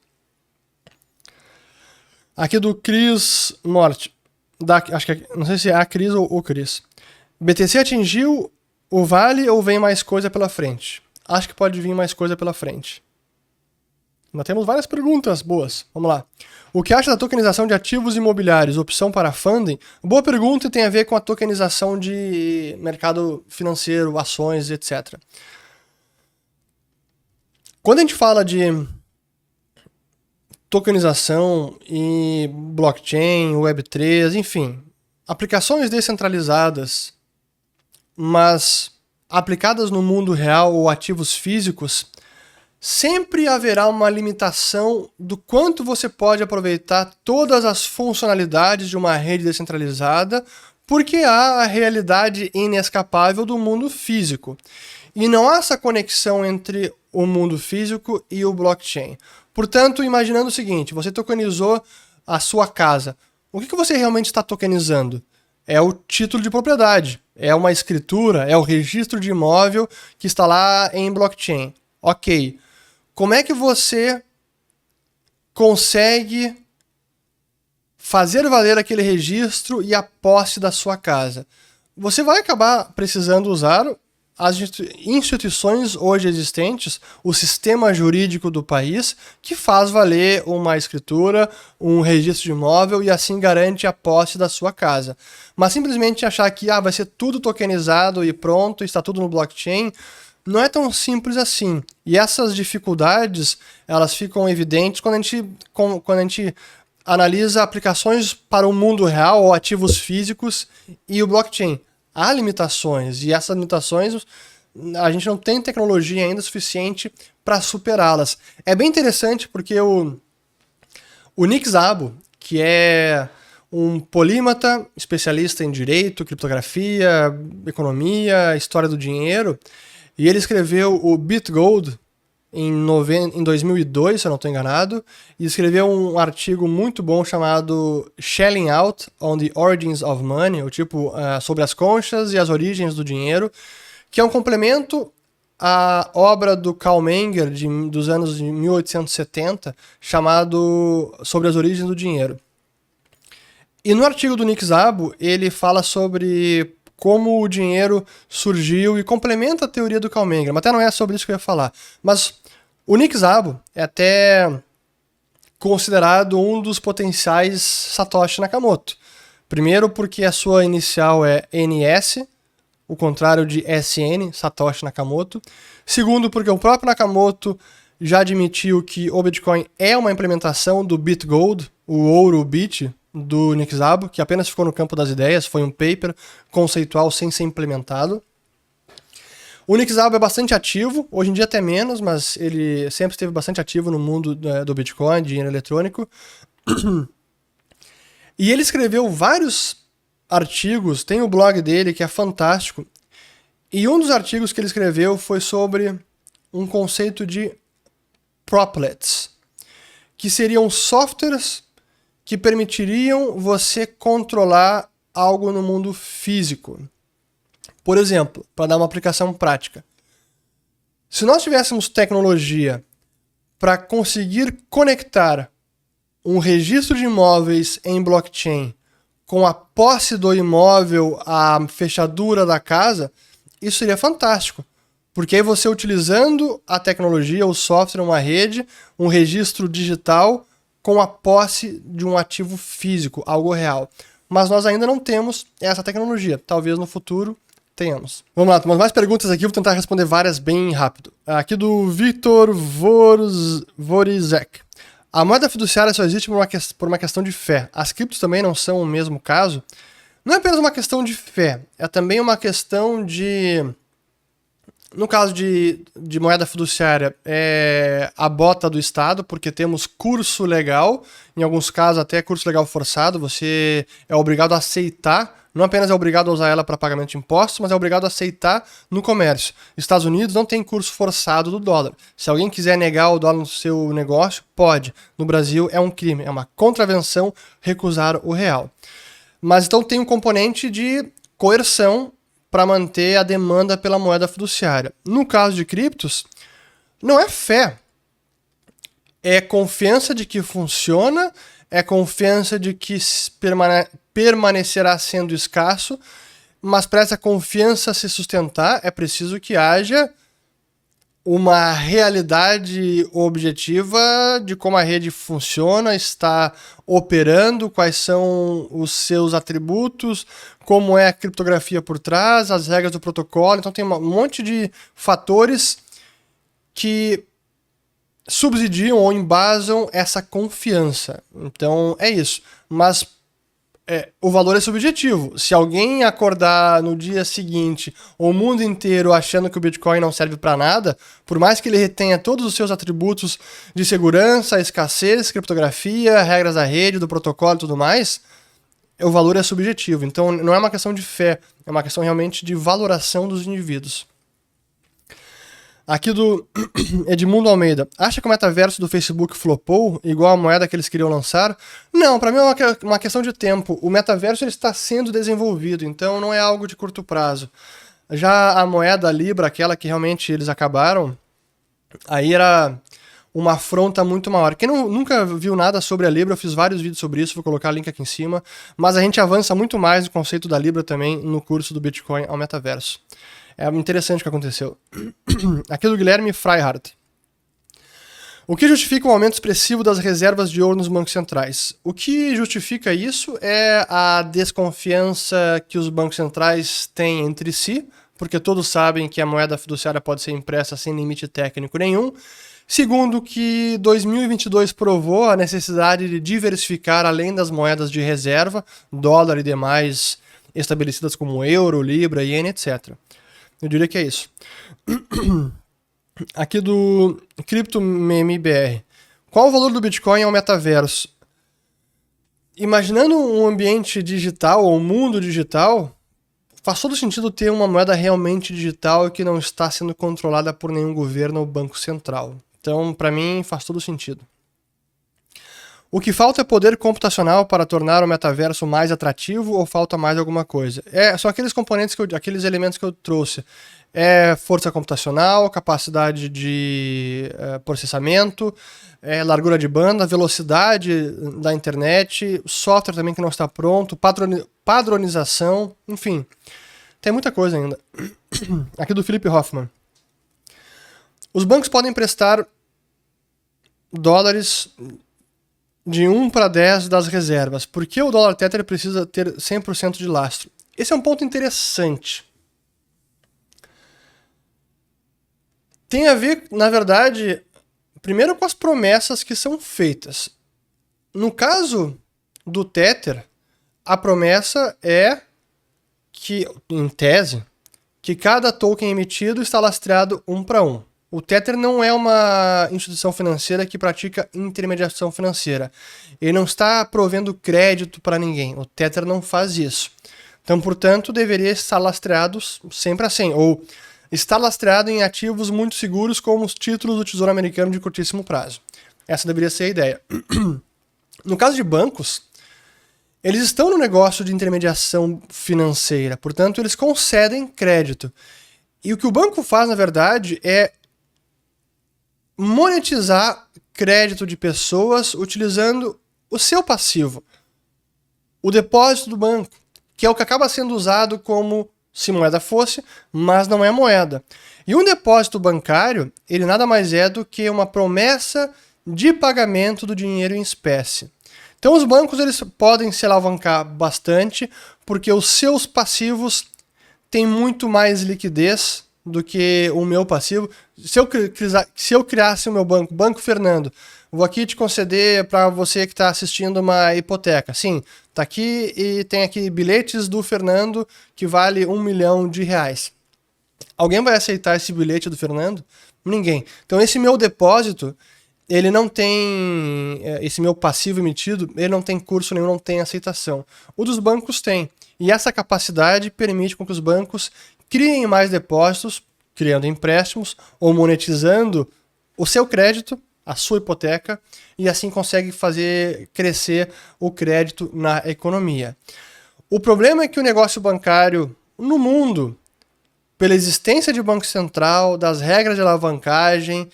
Aqui do Cris Morte. Da, acho que é, não sei se é a Cris ou o Cris. BTC atingiu o vale ou vem mais coisa pela frente? Acho que pode vir mais coisa pela frente. Nós temos várias perguntas boas. Vamos lá. O que acha da tokenização de ativos imobiliários? Opção para funding? Boa pergunta e tem a ver com a tokenização de mercado financeiro, ações, etc. Quando a gente fala de tokenização e blockchain, Web3, enfim, aplicações descentralizadas, mas aplicadas no mundo real ou ativos físicos, sempre haverá uma limitação do quanto você pode aproveitar todas as funcionalidades de uma rede descentralizada, porque há a realidade inescapável do mundo físico. E não há essa conexão entre o mundo físico e o blockchain. Portanto, imaginando o seguinte: você tokenizou a sua casa. O que, você realmente está tokenizando? É o título de propriedade, é uma escritura, é o registro de imóvel que está lá em blockchain. Ok. Como é que você consegue fazer valer aquele registro e a posse da sua casa? Você vai acabar precisando usar as instituições hoje existentes, o sistema jurídico do país, que faz valer uma escritura, um registro de imóvel e assim garante a posse da sua casa. Mas simplesmente achar que ah, vai ser tudo tokenizado e pronto, está tudo no blockchain, não é tão simples assim. E essas dificuldades, elas ficam evidentes quando a gente, quando a gente analisa aplicações para o mundo real ou ativos físicos e o blockchain. Há limitações e essas limitações a gente não tem tecnologia ainda suficiente para superá-las. É bem interessante porque o, o Nick Szabo, que é um polímata, especialista em direito, criptografia, economia, história do dinheiro, e ele escreveu o BitGold em, noven... em 2002, se eu não estou enganado, e escreveu um artigo muito bom chamado Shelling Out on the Origins of Money, ou tipo, uh, sobre as conchas e as origens do dinheiro, que é um complemento à obra do Karl Menger de, dos anos de 1870, chamado Sobre as Origens do Dinheiro. E no artigo do Nick Szabo, ele fala sobre como o dinheiro surgiu e complementa a teoria do. Mas até não é sobre isso que eu ia falar. Mas o Nick Szabo é até considerado um dos potenciais Satoshi Nakamoto. Primeiro, porque a sua inicial é NS, o contrário de SN, Satoshi Nakamoto. Segundo, porque o próprio Nakamoto já admitiu que o Bitcoin é uma implementação do BitGold, o ouro Bit do Nick Szabo, que apenas ficou no campo das ideias, foi um paper conceitual sem ser implementado. O Nick Szabo é bastante ativo, hoje em dia até menos, mas ele sempre esteve bastante ativo no mundo é, do Bitcoin, dinheiro eletrônico. [CLEARS THROAT] E ele escreveu vários artigos, tem o blog dele que é fantástico. E um dos artigos que ele escreveu foi sobre um conceito de proplets, que seriam softwares que permitiriam você controlar algo no mundo físico. Por exemplo, para dar uma aplicação prática. Se nós tivéssemos tecnologia para conseguir conectar um registro de imóveis em blockchain com a posse do imóvel, a fechadura da casa, isso seria fantástico. Porque aí você utilizando a tecnologia, o software, uma rede, um registro digital com a posse de um ativo físico, algo real. Mas nós ainda não temos essa tecnologia. Talvez no futuro tenhamos. Vamos lá, temos mais perguntas aqui, vou tentar responder várias bem rápido. Aqui do Victor Vorizek. A moeda fiduciária só existe por uma, por uma questão de fé. As criptos também não são o mesmo caso. Não é apenas uma questão de fé, é também uma questão de. No caso de, de moeda fiduciária, é a bota do Estado, porque temos curso legal, em alguns casos até curso legal forçado, você é obrigado a aceitar não apenas é obrigado a usar ela para pagamento de impostos, mas é obrigado a aceitar no comércio. Estados Unidos não tem curso forçado do dólar. Se alguém quiser negar o dólar no seu negócio, pode. No Brasil é um crime, é uma contravenção recusar o real. Mas então tem um componente de coerção para manter a demanda pela moeda fiduciária. No caso de criptos, não é fé. É confiança de que funciona, é confiança de que permane permanecerá sendo escasso, mas para essa confiança se sustentar é preciso que haja uma realidade objetiva de como a rede funciona, está operando, quais são os seus atributos, como é a criptografia por trás, as regras do protocolo. Então tem um monte de fatores que subsidiam ou embasam essa confiança. Então é isso. Mas é, o valor é subjetivo. Se alguém acordar no dia seguinte, o mundo inteiro achando que o Bitcoin não serve para nada, por mais que ele retenha todos os seus atributos de segurança, escassez, criptografia, regras da rede, do protocolo e tudo mais, o valor é subjetivo. Então não é uma questão de fé, é uma questão realmente de valoração dos indivíduos. Aqui do [CLEARS THROAT] Edmundo Almeida. Acha que o metaverso do Facebook flopou, igual a moeda que eles queriam lançar? Não, para mim é uma, uma, questão de tempo. O metaverso ele está sendo desenvolvido, então não é algo de curto prazo. Já a moeda Libra, aquela que realmente eles acabaram, aí era uma afronta muito maior. Quem não, nunca viu nada sobre a Libra, eu fiz vários vídeos sobre isso, vou colocar o link aqui em cima. Mas a gente avança muito mais no conceito da Libra também no curso do Bitcoin ao metaverso. É interessante o que aconteceu. [CLEARS THROAT] Aqui do Guilherme Freihardt. O que justifica um aumento expressivo das reservas de ouro nos bancos centrais? O que justifica isso é a desconfiança que os bancos centrais têm entre si, porque todos sabem que a moeda fiduciária pode ser impressa sem limite técnico nenhum. Segundo, que 2022 provou a necessidade de diversificar além das moedas de reserva, dólar e demais estabelecidas como euro, libra, iene, etc. Eu diria que é isso. [CLEARS THROAT] Aqui do Crypto Meme BR. Qual o valor do Bitcoin ao metaverso? Imaginando um ambiente digital ou um mundo digital, faz todo sentido ter uma moeda realmente digital que não está sendo controlada por nenhum governo ou banco central. Então, para mim, faz todo sentido. O que falta é poder computacional para tornar o metaverso mais atrativo ou falta mais alguma coisa? É, são aqueles componentes, que eu, aqueles elementos que eu trouxe. É força computacional, capacidade de é, processamento, é, largura de banda, velocidade da internet, software também que não está pronto, padroni padronização, enfim. Tem muita coisa ainda. [COUGHS] Aqui do Felipe Hoffman. Os bancos podem prestar dólares de 1 para 10 das reservas. Por que o dólar Tether precisa ter 100% de lastro? Esse é um ponto interessante. Tem a ver, na verdade, primeiro com as promessas que são feitas. No caso do Tether, a promessa é que, em tese, que cada token emitido está lastreado um para um. O Tether não é uma instituição financeira que pratica intermediação financeira. Ele não está provendo crédito para ninguém. O Tether não faz isso. Então, portanto, deveria estar lastreado sempre assim, ou estar lastreado em ativos muito seguros como os títulos do Tesouro Americano de curtíssimo prazo. Essa deveria ser a ideia. [CLEARS THROAT] No caso de bancos, eles estão no negócio de intermediação financeira, portanto, eles concedem crédito. E o que o banco faz, na verdade, é monetizar crédito de pessoas utilizando o seu passivo, o depósito do banco, que é o que acaba sendo usado como se moeda fosse, mas não é moeda. E um depósito bancário, ele nada mais é do que uma promessa de pagamento do dinheiro em espécie. Então os bancos eles podem se alavancar bastante porque os seus passivos têm muito mais liquidez do que o meu passivo. Se eu, se eu criasse o meu banco, Banco Fernando, vou aqui te conceder para você que está assistindo uma hipoteca. Sim, tá aqui e tem aqui bilhetes do Fernando que vale um milhão de reais. Alguém vai aceitar esse bilhete do Fernando? Ninguém. Então esse meu depósito, ele não tem é, esse meu passivo emitido, ele não tem curso nenhum, não tem aceitação. O dos bancos tem. E essa capacidade permite com que os bancos criem mais depósitos, criando empréstimos ou monetizando o seu crédito, a sua hipoteca, e assim consegue fazer crescer o crédito na economia. O problema é que o negócio bancário no mundo, pela existência de banco central, das regras de alavancagem,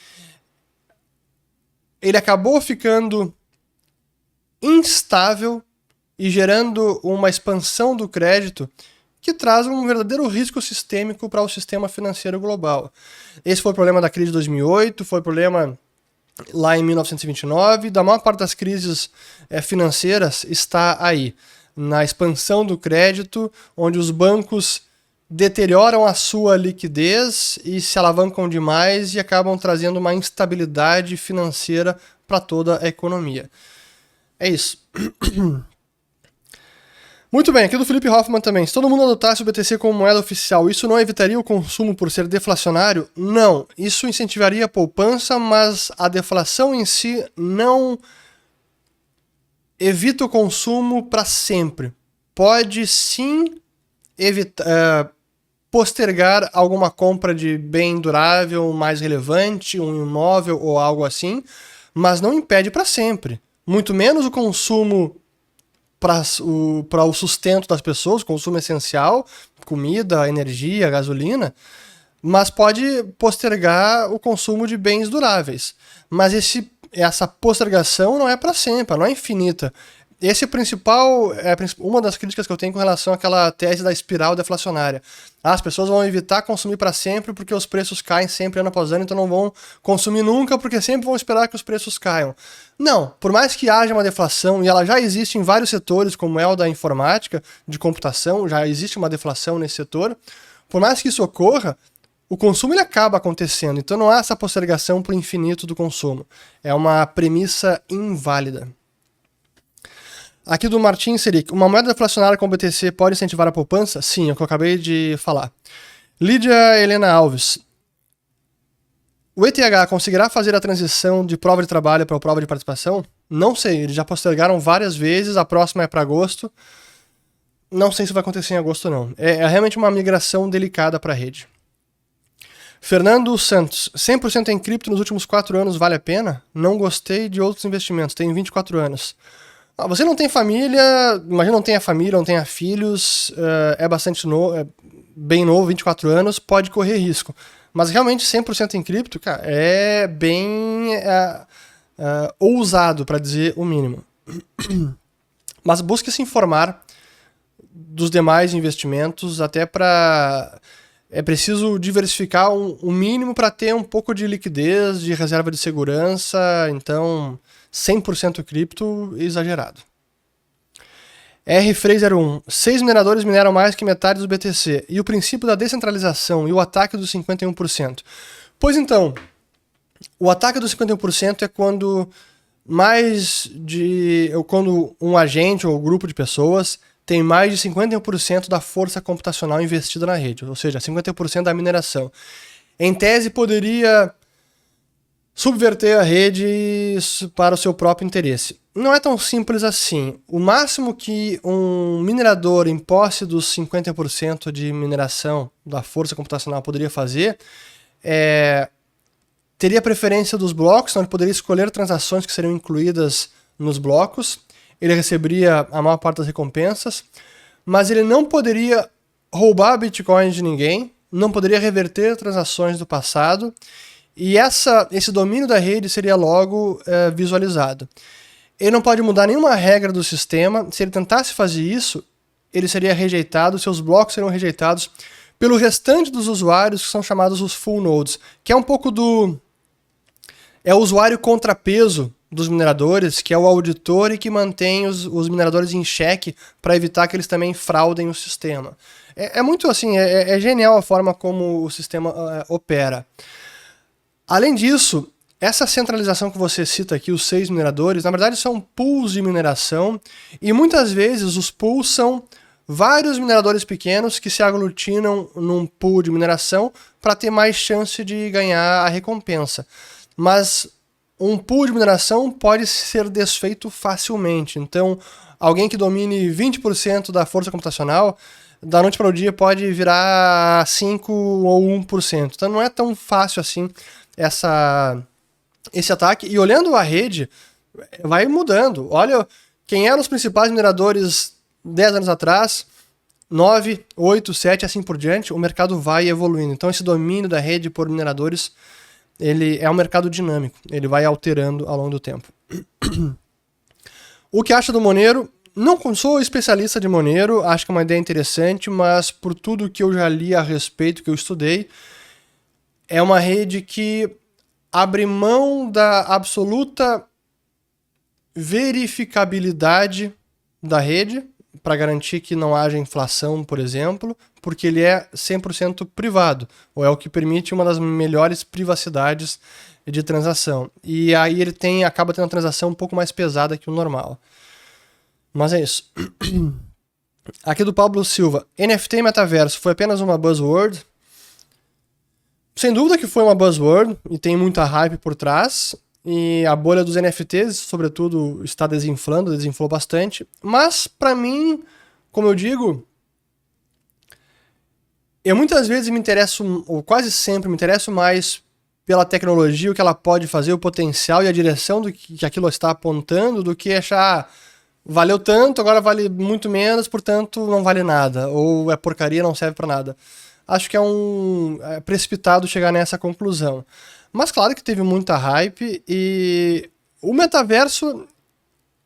ele acabou ficando instável e gerando uma expansão do crédito que traz um verdadeiro risco sistêmico para o sistema financeiro global. Esse foi o problema da crise de 2008, foi o problema lá em 1929, da maior parte das crises é, financeiras está aí, na expansão do crédito, onde os bancos deterioram a sua liquidez e se alavancam demais e acabam trazendo uma instabilidade financeira para toda a economia. É isso. [CLEARS THROAT] Muito bem, aqui do Felipe Hoffman também. Se todo mundo adotasse o BTC como moeda oficial, isso não evitaria o consumo por ser deflacionário? Não. Isso incentivaria a poupança, mas a deflação em si não evita o consumo para sempre. Pode sim evitar. Uh, postergar alguma compra de bem durável mais relevante, um imóvel ou algo assim, mas não impede para sempre. Muito menos o consumo para o, o sustento das pessoas, consumo essencial, comida, energia, gasolina, mas pode postergar o consumo de bens duráveis. Mas esse, essa postergação não é para sempre, não é infinita. Esse é principal, é uma das críticas que eu tenho com relação àquela tese da espiral deflacionária. Ah, as pessoas vão evitar consumir para sempre porque os preços caem sempre ano após ano, então não vão consumir nunca porque sempre vão esperar que os preços caiam. Não, por mais que haja uma deflação, e ela já existe em vários setores, como é o da informática, de computação, já existe uma deflação nesse setor, por mais que isso ocorra, o consumo ele acaba acontecendo, então não há essa postergação para o infinito do consumo. É uma premissa inválida. Aqui do Martin Seric. Uma moeda deflacionária com BTC pode incentivar a poupança? Sim, é o que eu acabei de falar. Lídia Helena Alves. O ETH conseguirá fazer a transição de prova de trabalho para prova de participação? Não sei, eles já postergaram várias vezes, a próxima é para agosto. Não sei se vai acontecer em agosto não. É, é realmente uma migração delicada para a rede. Fernando Santos, 100% em cripto nos últimos 4 anos vale a pena? Não gostei de outros investimentos, tenho 24 anos. Ah, você não tem família, imagina não tenha família, não tenha filhos, uh, é bastante novo, é bem novo, 24 anos, pode correr risco. Mas realmente 100% em cripto, cara, é bem uh, uh, ousado, para dizer o mínimo. [CLEARS THROAT] Mas busque se informar dos demais investimentos, até para é preciso diversificar o um, um mínimo para ter um pouco de liquidez, de reserva de segurança. Então, 100% cripto, exagerado. R301. Seis mineradores mineram mais que metade do BTC. E o princípio da descentralização e o ataque dos 51%. Pois então, o ataque dos 51% é quando mais de. quando um agente ou grupo de pessoas tem mais de 51% da força computacional investida na rede, ou seja, 50% da mineração. Em tese, poderia subverter a rede para o seu próprio interesse. Não é tão simples assim. O máximo que um minerador em posse dos 50% de mineração da força computacional poderia fazer é teria preferência dos blocos, então ele poderia escolher transações que seriam incluídas nos blocos ele receberia a maior parte das recompensas, mas ele não poderia roubar bitcoins de ninguém, não poderia reverter transações do passado, e essa, esse domínio da rede seria logo é, visualizado. Ele não pode mudar nenhuma regra do sistema, se ele tentasse fazer isso, ele seria rejeitado, seus blocos seriam rejeitados pelo restante dos usuários, que são chamados os full nodes, que é um pouco do. É o usuário contrapeso dos mineradores, que é o auditor e que mantém os, os mineradores em xeque para evitar que eles também fraudem o sistema. É, é muito assim, é, é, genial a forma como o sistema uh, opera. Além disso, essa centralização que você cita aqui, os seis mineradores, na verdade são pools de mineração e muitas vezes os pools são vários mineradores pequenos que se aglutinam num pool de mineração para ter mais chance de ganhar a recompensa. Mas um pool de mineração pode ser desfeito facilmente. Então, alguém que domine 20% da força computacional, da noite para o dia pode virar 5 ou 1%. Então, não é tão fácil assim essa, esse ataque. E olhando a rede, vai mudando. Olha quem eram os principais mineradores 10 anos atrás. 9, 8, 7, assim por diante, o mercado vai evoluindo. Então, esse domínio da rede por mineradores ele é um mercado dinâmico, ele vai alterando ao longo do tempo. o que acha do Monero? Não sou especialista de Monero, acho que é uma ideia interessante, mas por tudo que eu já li a respeito, que eu estudei, é uma rede que abre mão da absoluta verificabilidade da rede para garantir que não haja inflação, por exemplo, porque ele é 100% privado, ou é o que permite uma das melhores privacidades de transação. E aí ele tem acaba tendo uma transação um pouco mais pesada que o normal. Mas é isso. [CLEARS THROAT] Aqui do Pablo Silva. NFT e metaverso foi apenas uma buzzword? Sem dúvida que foi uma buzzword e tem muita hype por trás. E a bolha dos NFTs, sobretudo, está desinflando, desinflou bastante. Mas, para mim, como eu digo, eu muitas vezes me interesso, ou quase sempre me interesso mais pela tecnologia, o que ela pode fazer, o potencial e a direção do que, aquilo está apontando, do que achar ah, valeu tanto, agora vale muito menos, portanto não vale nada, ou é porcaria, não serve para nada. Acho que é um é precipitado chegar nessa conclusão. Mas claro que teve muita hype e o metaverso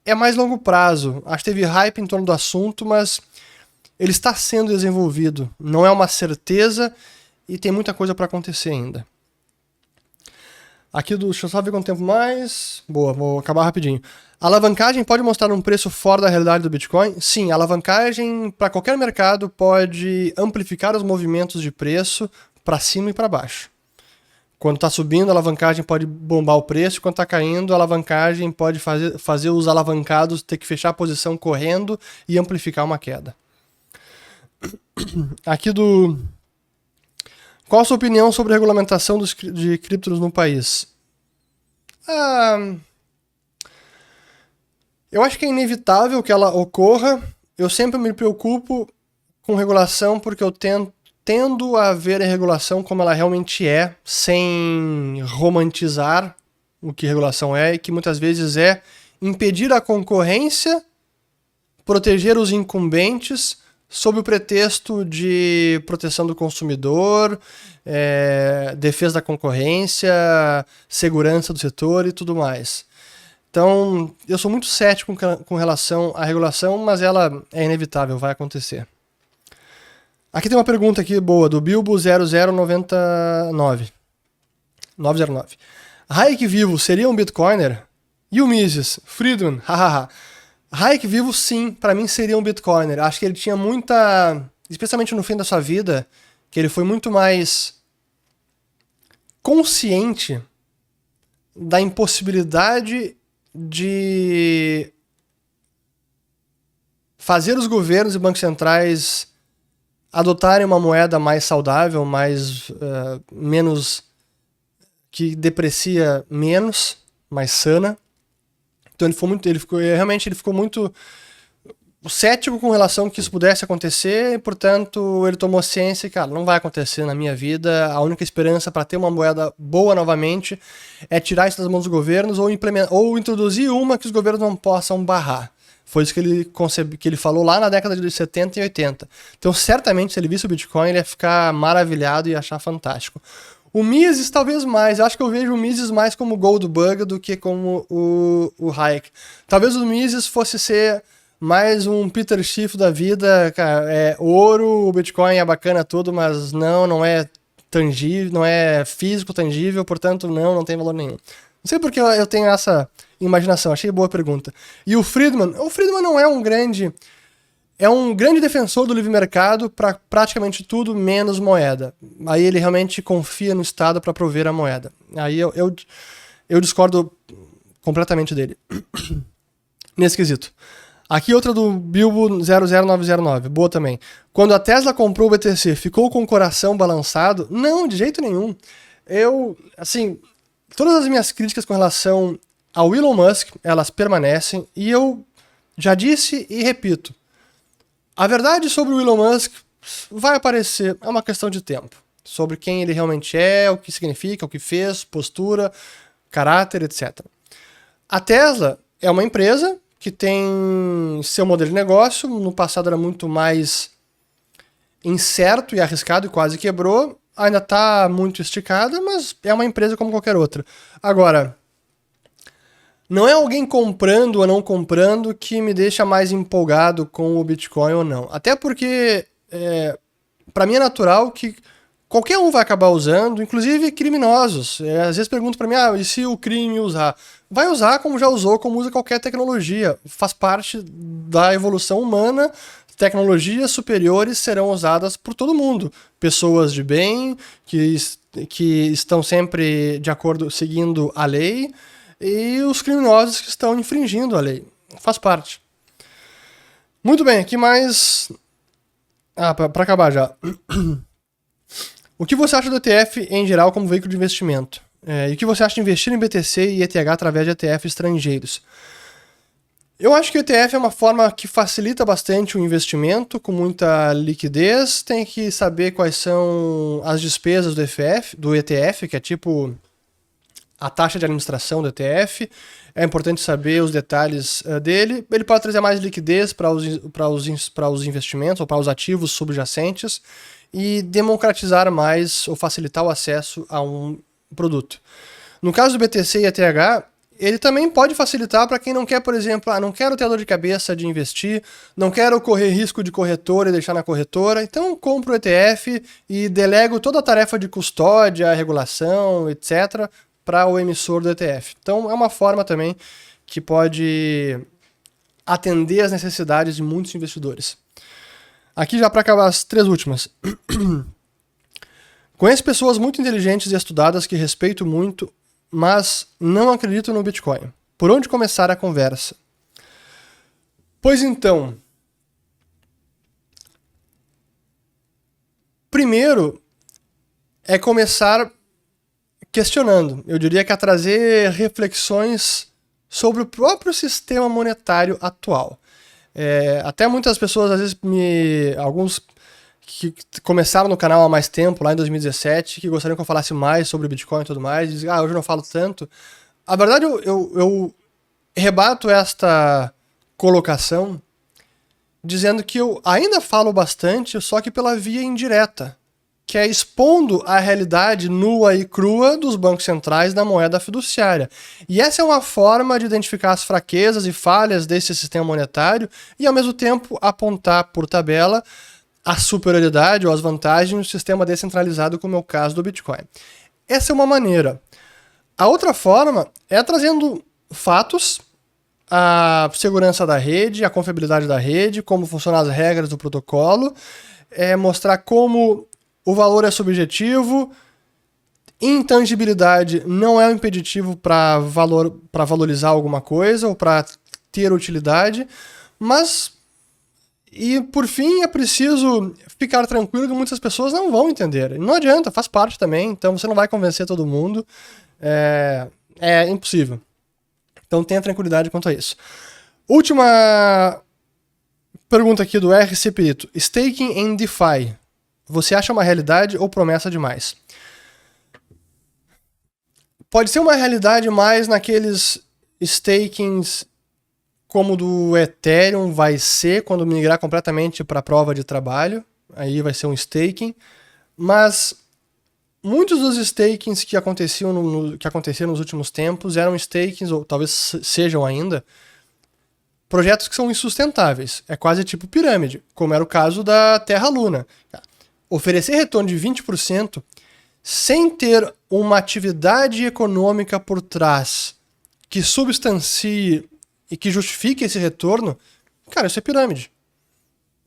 é mais longo prazo. Acho que teve hype em torno do assunto, mas ele está sendo desenvolvido. Não é uma certeza e tem muita coisa para acontecer ainda. Aqui do. Deixa eu só ver quanto tempo mais. Boa, vou acabar rapidinho. A alavancagem pode mostrar um preço fora da realidade do Bitcoin? Sim, a alavancagem para qualquer mercado pode amplificar os movimentos de preço para cima e para baixo. Quando está subindo, a alavancagem pode bombar o preço, quando está caindo, a alavancagem pode fazer, fazer os alavancados ter que fechar a posição correndo e amplificar uma queda. [COUGHS] Aqui do. Qual a sua opinião sobre a regulamentação dos, de criptos no país? Ah, eu acho que é inevitável que ela ocorra. Eu sempre me preocupo com regulação porque eu tento tendo a ver a regulação como ela realmente é, sem romantizar o que regulação é, e que muitas vezes é impedir a concorrência, proteger os incumbentes, sob o pretexto de proteção do consumidor, é, defesa da concorrência, segurança do setor e tudo mais. Então, eu sou muito cético com relação à regulação, mas ela é inevitável, vai acontecer. Aqui tem uma pergunta aqui boa, do Bilbo0099. 909. Hayek vivo seria um Bitcoiner? E o Mises? Friedman? Hahaha. Hayek vivo, sim, para mim seria um Bitcoiner. Acho que ele tinha muita. Especialmente no fim da sua vida, que ele foi muito mais consciente da impossibilidade de fazer os governos e bancos centrais adotarem uma moeda mais saudável, mais uh, menos que deprecia menos, mais sana. Então ele foi muito, ele ficou realmente ele ficou muito cético com relação que isso pudesse acontecer, e, portanto, ele tomou ciência cara, não vai acontecer na minha vida. A única esperança para ter uma moeda boa novamente é tirar isso das mãos dos governos ou, ou introduzir uma que os governos não possam barrar. Foi isso que ele, concebe, que ele falou lá na década de 70 e 80. Então, certamente, se ele visse o Bitcoin, ele ia ficar maravilhado e achar fantástico. O Mises, talvez mais. Eu acho que eu vejo o Mises mais como Gold Bug do que como o, o Hayek. Talvez o Mises fosse ser mais um Peter Schiff da vida, cara, é ouro, o Bitcoin é bacana tudo, mas não, não é tangível, não é físico tangível, portanto não, não tem valor nenhum. Não sei porque eu tenho essa imaginação, achei boa pergunta. E o Friedman, o Friedman não é um grande é um grande defensor do livre mercado para praticamente tudo menos moeda. Aí ele realmente confia no Estado para prover a moeda. Aí eu, eu, eu discordo completamente dele. [COUGHS] Nesse quesito. Aqui outra do Bilbo 00909, boa também. Quando a Tesla comprou o BTC, ficou com o coração balançado? Não, de jeito nenhum. Eu, assim, todas as minhas críticas com relação ao Elon Musk, elas permanecem e eu já disse e repito. A verdade sobre o Elon Musk vai aparecer, é uma questão de tempo. Sobre quem ele realmente é, o que significa, o que fez, postura, caráter, etc. A Tesla é uma empresa que tem seu modelo de negócio. No passado era muito mais incerto e arriscado e quase quebrou. Ainda está muito esticada, mas é uma empresa como qualquer outra. Agora, não é alguém comprando ou não comprando que me deixa mais empolgado com o Bitcoin ou não. Até porque, é, para mim é natural que qualquer um vai acabar usando, inclusive criminosos. É, às vezes perguntam para mim, ah, e se o crime usar? Vai usar como já usou, como usa qualquer tecnologia. Faz parte da evolução humana. Tecnologias superiores serão usadas por todo mundo. Pessoas de bem, que, que estão sempre de acordo, seguindo a lei, e os criminosos que estão infringindo a lei. Faz parte. Muito bem, aqui mais. Ah, para acabar já. [CLEARS THROAT] O que você acha do ETF em geral como veículo de investimento? É, e o que você acha de investir em BTC e ETH através de ETF estrangeiros? Eu acho que o ETF é uma forma que facilita bastante o investimento, com muita liquidez. Tem que saber quais são as despesas do, EFF, do ETF, que é tipo a taxa de administração do ETF. É importante saber os detalhes uh, dele. Ele pode trazer mais liquidez para os, os, os investimentos ou para os ativos subjacentes e democratizar mais ou facilitar o acesso a um produto. No caso do BTC e ETH, ele também pode facilitar para quem não quer, por exemplo, ah, não quero ter dor de cabeça de investir, não quero correr risco de corretora e deixar na corretora, então compro o ETF e delego toda a tarefa de custódia, regulação, etc., para o emissor do ETF. Então é uma forma também que pode atender às necessidades de muitos investidores. Aqui já para acabar as três últimas. [CLEARS THROAT] Conheço pessoas muito inteligentes e estudadas que respeito muito, mas não acredito no Bitcoin. Por onde começar a conversa? Pois então, primeiro é começar questionando. Eu diria que é trazer reflexões sobre o próprio sistema monetário atual. É, até muitas pessoas, às vezes, me. Alguns que começaram no canal há mais tempo, lá em 2017, que gostariam que eu falasse mais sobre Bitcoin e tudo mais, dizem, ah, hoje eu não falo tanto. A verdade, eu, eu, eu rebato esta colocação dizendo que eu ainda falo bastante, só que pela via indireta que é expondo a realidade nua e crua dos bancos centrais da moeda fiduciária. E essa é uma forma de identificar as fraquezas e falhas desse sistema monetário e, ao mesmo tempo, apontar por tabela a superioridade ou as vantagens do sistema descentralizado, como é o caso do Bitcoin. Essa é uma maneira. A outra forma é trazendo fatos, a segurança da rede, a confiabilidade da rede, como funcionam as regras do protocolo, é mostrar como o valor é subjetivo, intangibilidade não é um impeditivo para valor, valorizar alguma coisa ou para ter utilidade, mas e por fim é preciso ficar tranquilo que muitas pessoas não vão entender. Não adianta, faz parte também, então você não vai convencer todo mundo. É, é impossível. Então tenha tranquilidade quanto a isso. Última pergunta aqui do RC Perito. Staking em DeFi. Você acha uma realidade ou promessa demais? Pode ser uma realidade mais naqueles stakings como do Ethereum vai ser quando migrar completamente para a prova de trabalho. Aí vai ser um staking. Mas muitos dos stakings que aconteciam no, que aconteceram nos últimos tempos eram stakings, ou talvez sejam ainda, projetos que são insustentáveis. É quase tipo pirâmide, como era o caso da Terra Luna. Oferecer retorno de 20% sem ter uma atividade econômica por trás que substancie e que justifique esse retorno, cara, isso é pirâmide.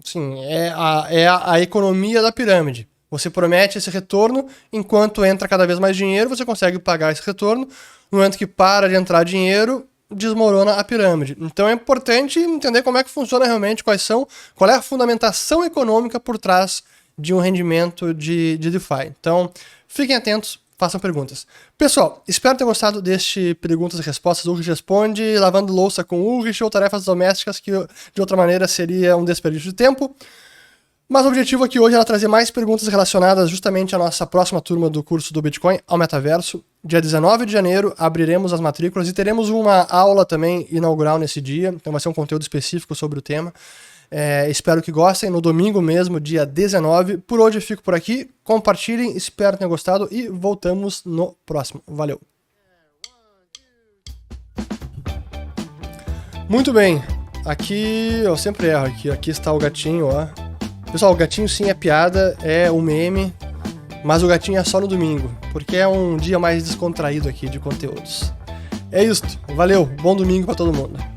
Sim, é a, é a, economia da pirâmide. Você promete esse retorno, enquanto entra cada vez mais dinheiro, você consegue pagar esse retorno. No momento que para de entrar dinheiro, desmorona a pirâmide. Então é importante entender como é que funciona realmente, quais são, qual é a fundamentação econômica por trás de um rendimento de, de DeFi. Então, fiquem atentos, façam perguntas. Pessoal, espero ter gostado deste Perguntas e Respostas. Urich responde, lavando louça com Urich ou tarefas domésticas que de outra maneira seria um desperdício de tempo. Mas o objetivo aqui hoje era trazer mais perguntas relacionadas justamente à nossa próxima turma do curso do Bitcoin ao metaverso. Dia 19 de janeiro abriremos as matrículas e teremos uma aula também inaugural nesse dia, então vai ser um conteúdo específico sobre o tema. É, espero que gostem. No domingo mesmo, dia 19. Por hoje eu fico por aqui. Compartilhem, espero tenham gostado e voltamos no próximo. Valeu! Muito bem. Aqui eu sempre erro aqui. Aqui está o gatinho, ó. Pessoal, o gatinho sim é piada, é um meme, mas o gatinho é só no domingo, porque é um dia mais descontraído aqui de conteúdos. É isso, valeu, bom domingo para todo mundo.